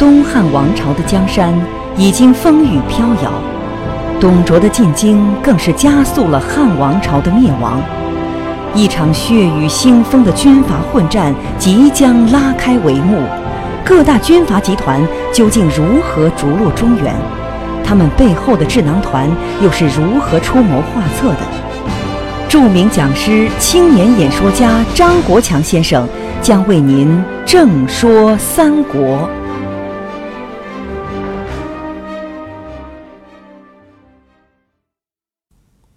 东汉王朝的江山已经风雨飘摇，董卓的进京更是加速了汉王朝的灭亡。一场血雨腥风的军阀混战即将拉开帷幕，各大军阀集团究竟如何逐鹿中原？他们背后的智囊团又是如何出谋划策的？著名讲师、青年演说家张国强先生将为您正说三国。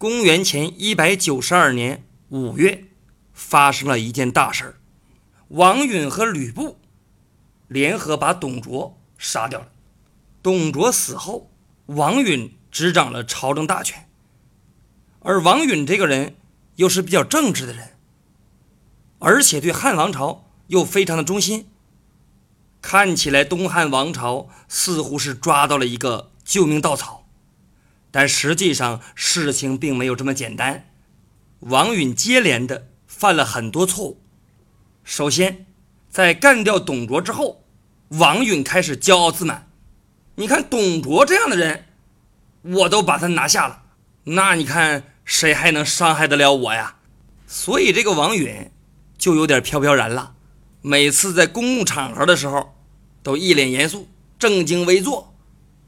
公元前一百九十二年。五月，发生了一件大事儿，王允和吕布联合把董卓杀掉了。董卓死后，王允执掌了朝政大权。而王允这个人又是比较正直的人，而且对汉王朝又非常的忠心。看起来东汉王朝似乎是抓到了一个救命稻草，但实际上事情并没有这么简单。王允接连的犯了很多错误。首先，在干掉董卓之后，王允开始骄傲自满。你看董卓这样的人，我都把他拿下了，那你看谁还能伤害得了我呀？所以这个王允就有点飘飘然了。每次在公共场合的时候，都一脸严肃、正襟危坐，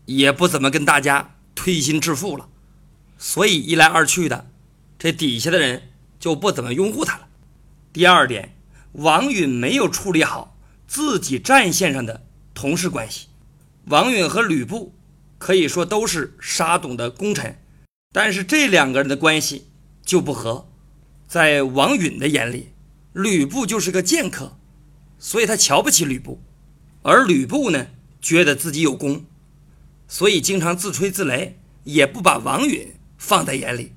也不怎么跟大家推心置腹了。所以一来二去的。这底下的人就不怎么拥护他了。第二点，王允没有处理好自己战线上的同事关系。王允和吕布可以说都是杀董的功臣，但是这两个人的关系就不和。在王允的眼里，吕布就是个剑客，所以他瞧不起吕布；而吕布呢，觉得自己有功，所以经常自吹自擂，也不把王允放在眼里。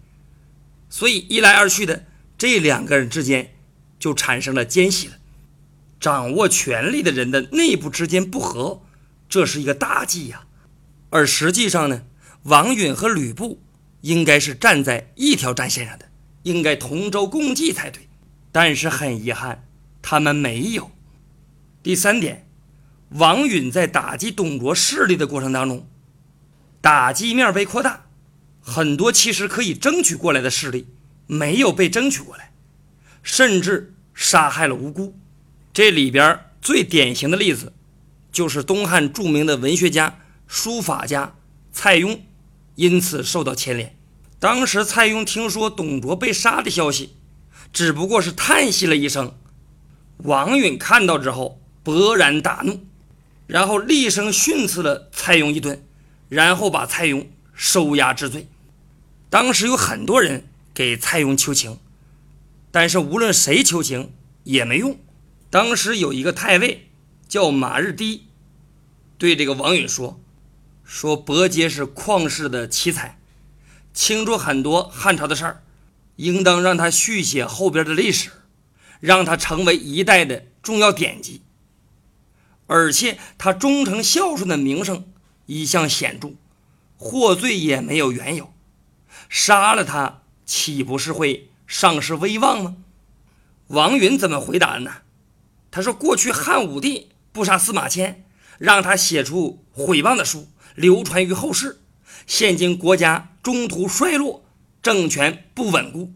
所以一来二去的，这两个人之间就产生了间隙了。掌握权力的人的内部之间不和，这是一个大忌呀。而实际上呢，王允和吕布应该是站在一条战线上的，应该同舟共济才对。但是很遗憾，他们没有。第三点，王允在打击董卓势力的过程当中，打击面被扩大。很多其实可以争取过来的势力没有被争取过来，甚至杀害了无辜。这里边最典型的例子就是东汉著名的文学家、书法家蔡邕，因此受到牵连。当时蔡邕听说董卓被杀的消息，只不过是叹息了一声。王允看到之后勃然大怒，然后厉声训斥了蔡邕一顿，然后把蔡邕收押治罪。当时有很多人给蔡邕求情，但是无论谁求情也没用。当时有一个太尉叫马日低，对这个王允说：“说伯杰是旷世的奇才，清楚很多汉朝的事儿，应当让他续写后边的历史，让他成为一代的重要典籍。而且他忠诚孝顺的名声一向显著，获罪也没有缘由。”杀了他，岂不是会丧失威望吗？王允怎么回答的呢？他说：“过去汉武帝不杀司马迁，让他写出毁谤的书，流传于后世。现今国家中途衰落，政权不稳固，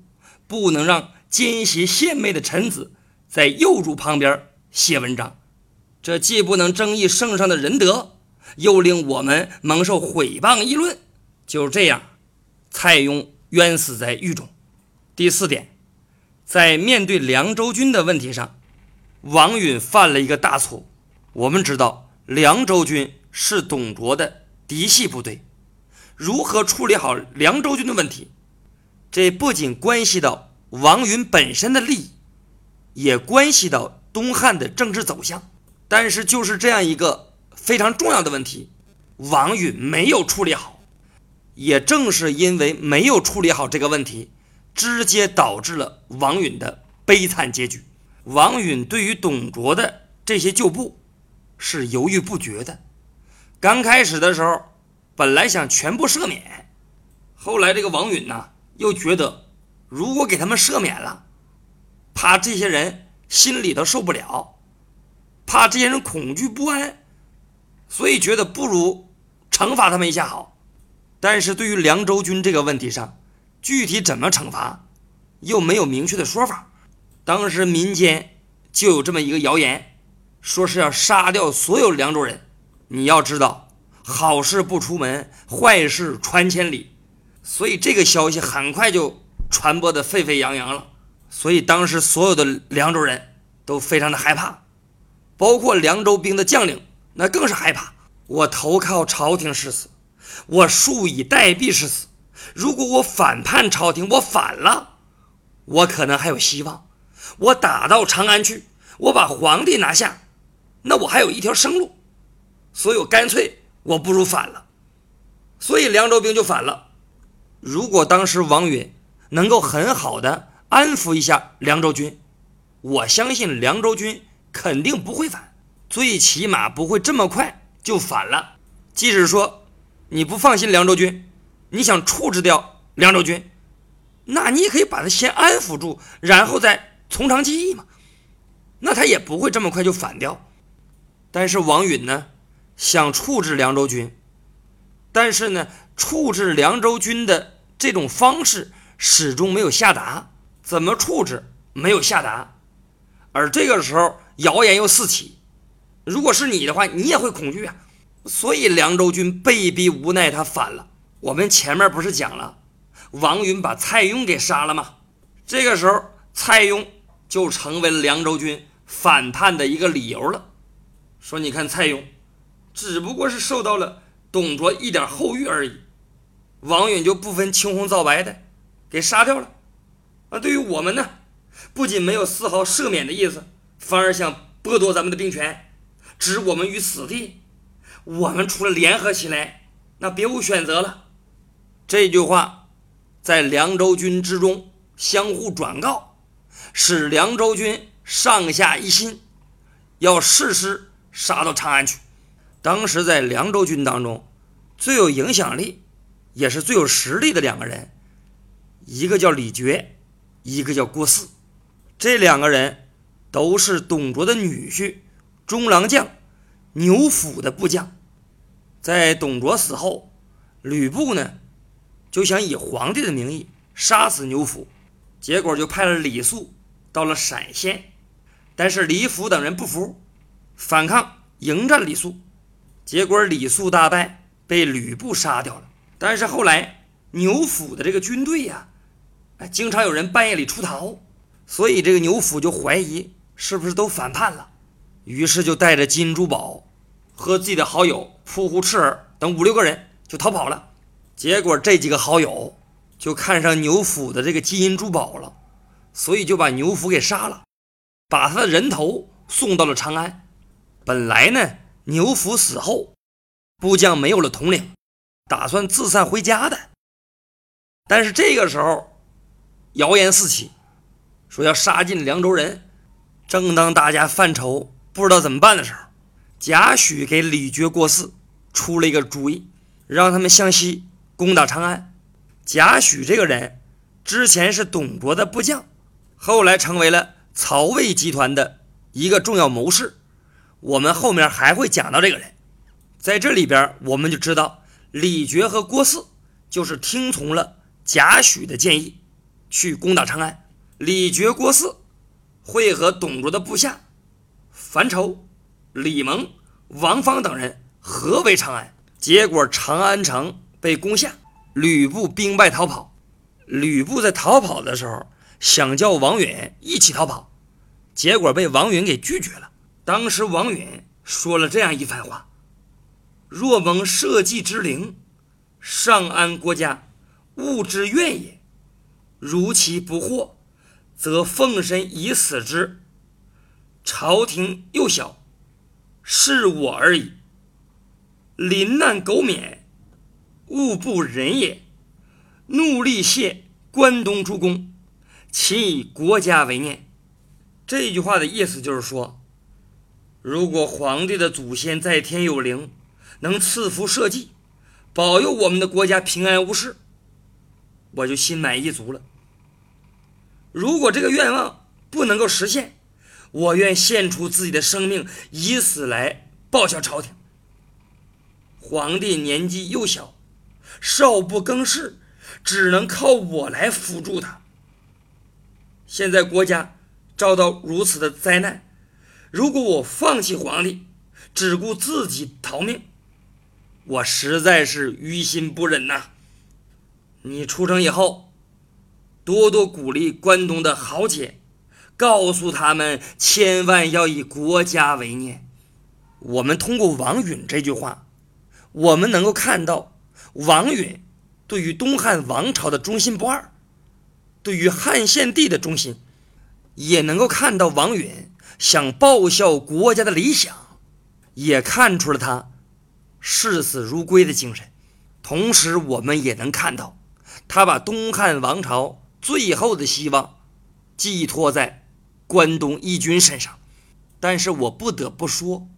不能让奸邪献媚的臣子在幼主旁边写文章。这既不能争议圣上的仁德，又令我们蒙受毁谤议论。就这样。”蔡邕冤死在狱中。第四点，在面对凉州军的问题上，王允犯了一个大错。我们知道，凉州军是董卓的嫡系部队，如何处理好凉州军的问题，这不仅关系到王允本身的利益，也关系到东汉的政治走向。但是，就是这样一个非常重要的问题，王允没有处理好。也正是因为没有处理好这个问题，直接导致了王允的悲惨结局。王允对于董卓的这些旧部是犹豫不决的。刚开始的时候，本来想全部赦免，后来这个王允呢，又觉得如果给他们赦免了，怕这些人心里头受不了，怕这些人恐惧不安，所以觉得不如惩罚他们一下好。但是对于凉州军这个问题上，具体怎么惩罚，又没有明确的说法。当时民间就有这么一个谣言，说是要杀掉所有凉州人。你要知道，好事不出门，坏事传千里，所以这个消息很快就传播的沸沸扬扬了。所以当时所有的凉州人都非常的害怕，包括凉州兵的将领，那更是害怕。我投靠朝廷是死，我树以待毙是死。如果我反叛朝廷，我反了，我可能还有希望。我打到长安去，我把皇帝拿下，那我还有一条生路。所以我干脆我不如反了。所以凉州兵就反了。如果当时王允能够很好的安抚一下凉州军，我相信凉州军肯定不会反，最起码不会这么快就反了。即使说你不放心凉州军。你想处置掉凉州军，那你也可以把他先安抚住，然后再从长计议嘛。那他也不会这么快就反掉。但是王允呢，想处置凉州军，但是呢，处置凉州军的这种方式始终没有下达，怎么处置没有下达。而这个时候谣言又四起，如果是你的话，你也会恐惧啊。所以凉州军被逼无奈，他反了。我们前面不是讲了，王允把蔡邕给杀了吗？这个时候，蔡邕就成为了凉州军反叛的一个理由了。说你看，蔡邕只不过是受到了董卓一点后遇而已，王允就不分青红皂白的给杀掉了。啊，对于我们呢，不仅没有丝毫赦免的意思，反而想剥夺咱们的兵权，置我们于死地。我们除了联合起来，那别无选择了。这句话在凉州军之中相互转告，使凉州军上下一心，要誓师杀到长安去。当时在凉州军当中，最有影响力，也是最有实力的两个人，一个叫李傕，一个叫郭汜。这两个人都是董卓的女婿，中郎将牛辅的部将。在董卓死后，吕布呢？就想以皇帝的名义杀死牛辅，结果就派了李肃到了陕县，但是李辅等人不服，反抗迎战李肃，结果李肃大败，被吕布杀掉了。但是后来牛辅的这个军队呀，哎，经常有人半夜里出逃，所以这个牛辅就怀疑是不是都反叛了，于是就带着金珠宝和自己的好友扑呼、赤儿等五六个人就逃跑了。结果这几个好友就看上牛辅的这个金银珠宝了，所以就把牛辅给杀了，把他的人头送到了长安。本来呢，牛辅死后，部将没有了统领，打算自散回家的。但是这个时候，谣言四起，说要杀尽凉州人。正当大家犯愁不知道怎么办的时候，贾诩给李傕、郭汜出了一个主意，让他们向西。攻打长安，贾诩这个人之前是董卓的部将，后来成为了曹魏集团的一个重要谋士。我们后面还会讲到这个人，在这里边我们就知道李傕和郭汜就是听从了贾诩的建议去攻打长安。李傕、郭汜会和董卓的部下樊稠、李蒙、王方等人合围长安，结果长安城。被攻下，吕布兵败逃跑。吕布在逃跑的时候，想叫王允一起逃跑，结果被王允给拒绝了。当时王允说了这样一番话：“若蒙社稷之灵，上安国家，勿之愿也；如其不获，则奉身以死之。朝廷幼小，是我而已。临难苟免。”物不仁也，怒力谢关东诸公，其以国家为念。这句话的意思就是说，如果皇帝的祖先在天有灵，能赐福社稷，保佑我们的国家平安无事，我就心满意足了。如果这个愿望不能够实现，我愿献出自己的生命，以死来报效朝廷。皇帝年纪幼小，少不更事，只能靠我来辅助他。现在国家遭到如此的灾难，如果我放弃皇帝，只顾自己逃命，我实在是于心不忍呐。你出城以后，多多鼓励关东的豪杰，告诉他们千万要以国家为念。我们通过王允这句话，我们能够看到王允对于东汉王朝的忠心不二。对于汉献帝的忠心，也能够看到王允想报效国家的理想，也看出了他视死如归的精神。同时，我们也能看到他把东汉王朝最后的希望寄托在关东义军身上。但是我不得不说，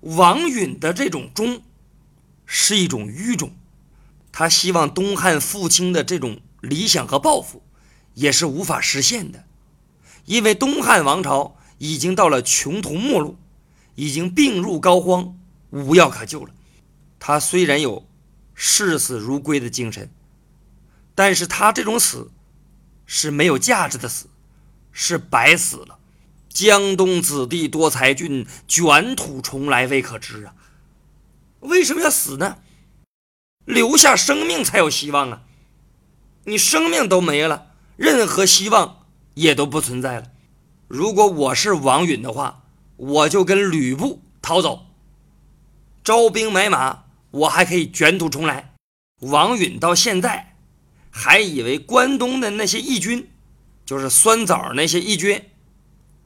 王允的这种忠是一种愚忠，他希望东汉复兴的这种。理想和抱负也是无法实现的，因为东汉王朝已经到了穷途末路，已经病入膏肓，无药可救了。他虽然有视死如归的精神，但是他这种死是没有价值的死，是白死了。江东子弟多才俊，卷土重来未可知啊！为什么要死呢？留下生命才有希望啊！你生命都没了，任何希望也都不存在了。如果我是王允的话，我就跟吕布逃走，招兵买马，我还可以卷土重来。王允到现在还以为关东的那些义军，就是酸枣那些义军，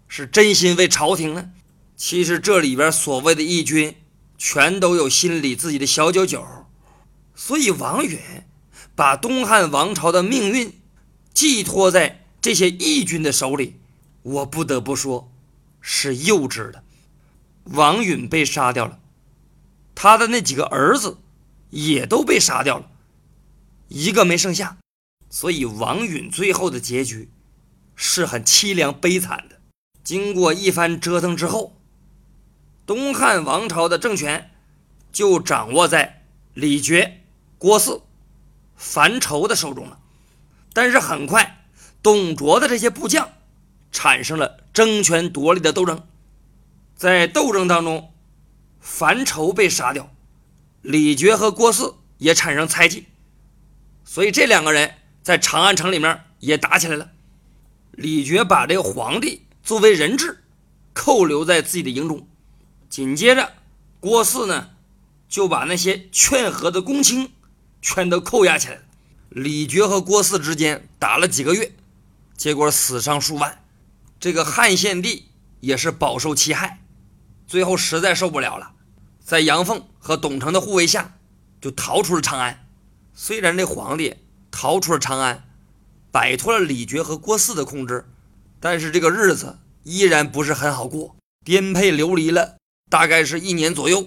是真心为朝廷呢。其实这里边所谓的义军，全都有心里自己的小九九。所以王允。把东汉王朝的命运寄托在这些义军的手里，我不得不说，是幼稚的。王允被杀掉了，他的那几个儿子也都被杀掉了，一个没剩下。所以王允最后的结局是很凄凉悲惨的。经过一番折腾之后，东汉王朝的政权就掌握在李傕、郭汜。樊稠的手中了，但是很快，董卓的这些部将产生了争权夺利的斗争，在斗争当中，樊稠被杀掉，李傕和郭汜也产生猜忌，所以这两个人在长安城里面也打起来了。李傕把这个皇帝作为人质扣留在自己的营中，紧接着郭汜呢就把那些劝和的公卿。全都扣押起来了。李傕和郭汜之间打了几个月，结果死伤数万。这个汉献帝也是饱受其害，最后实在受不了了，在杨凤和董承的护卫下，就逃出了长安。虽然这皇帝逃出了长安，摆脱了李傕和郭汜的控制，但是这个日子依然不是很好过，颠沛流离了大概是一年左右。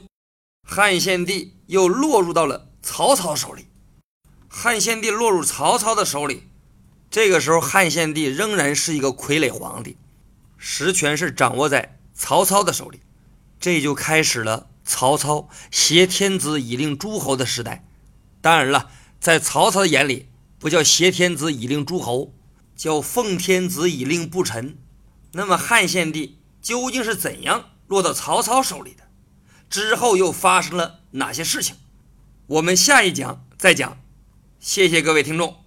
汉献帝又落入到了。曹操手里，汉献帝落入曹操的手里。这个时候，汉献帝仍然是一个傀儡皇帝，实权是掌握在曹操的手里。这就开始了曹操挟天子以令诸侯的时代。当然了，在曹操的眼里，不叫挟天子以令诸侯，叫奉天子以令不臣。那么，汉献帝究竟是怎样落到曹操手里的？之后又发生了哪些事情？我们下一讲再讲，谢谢各位听众。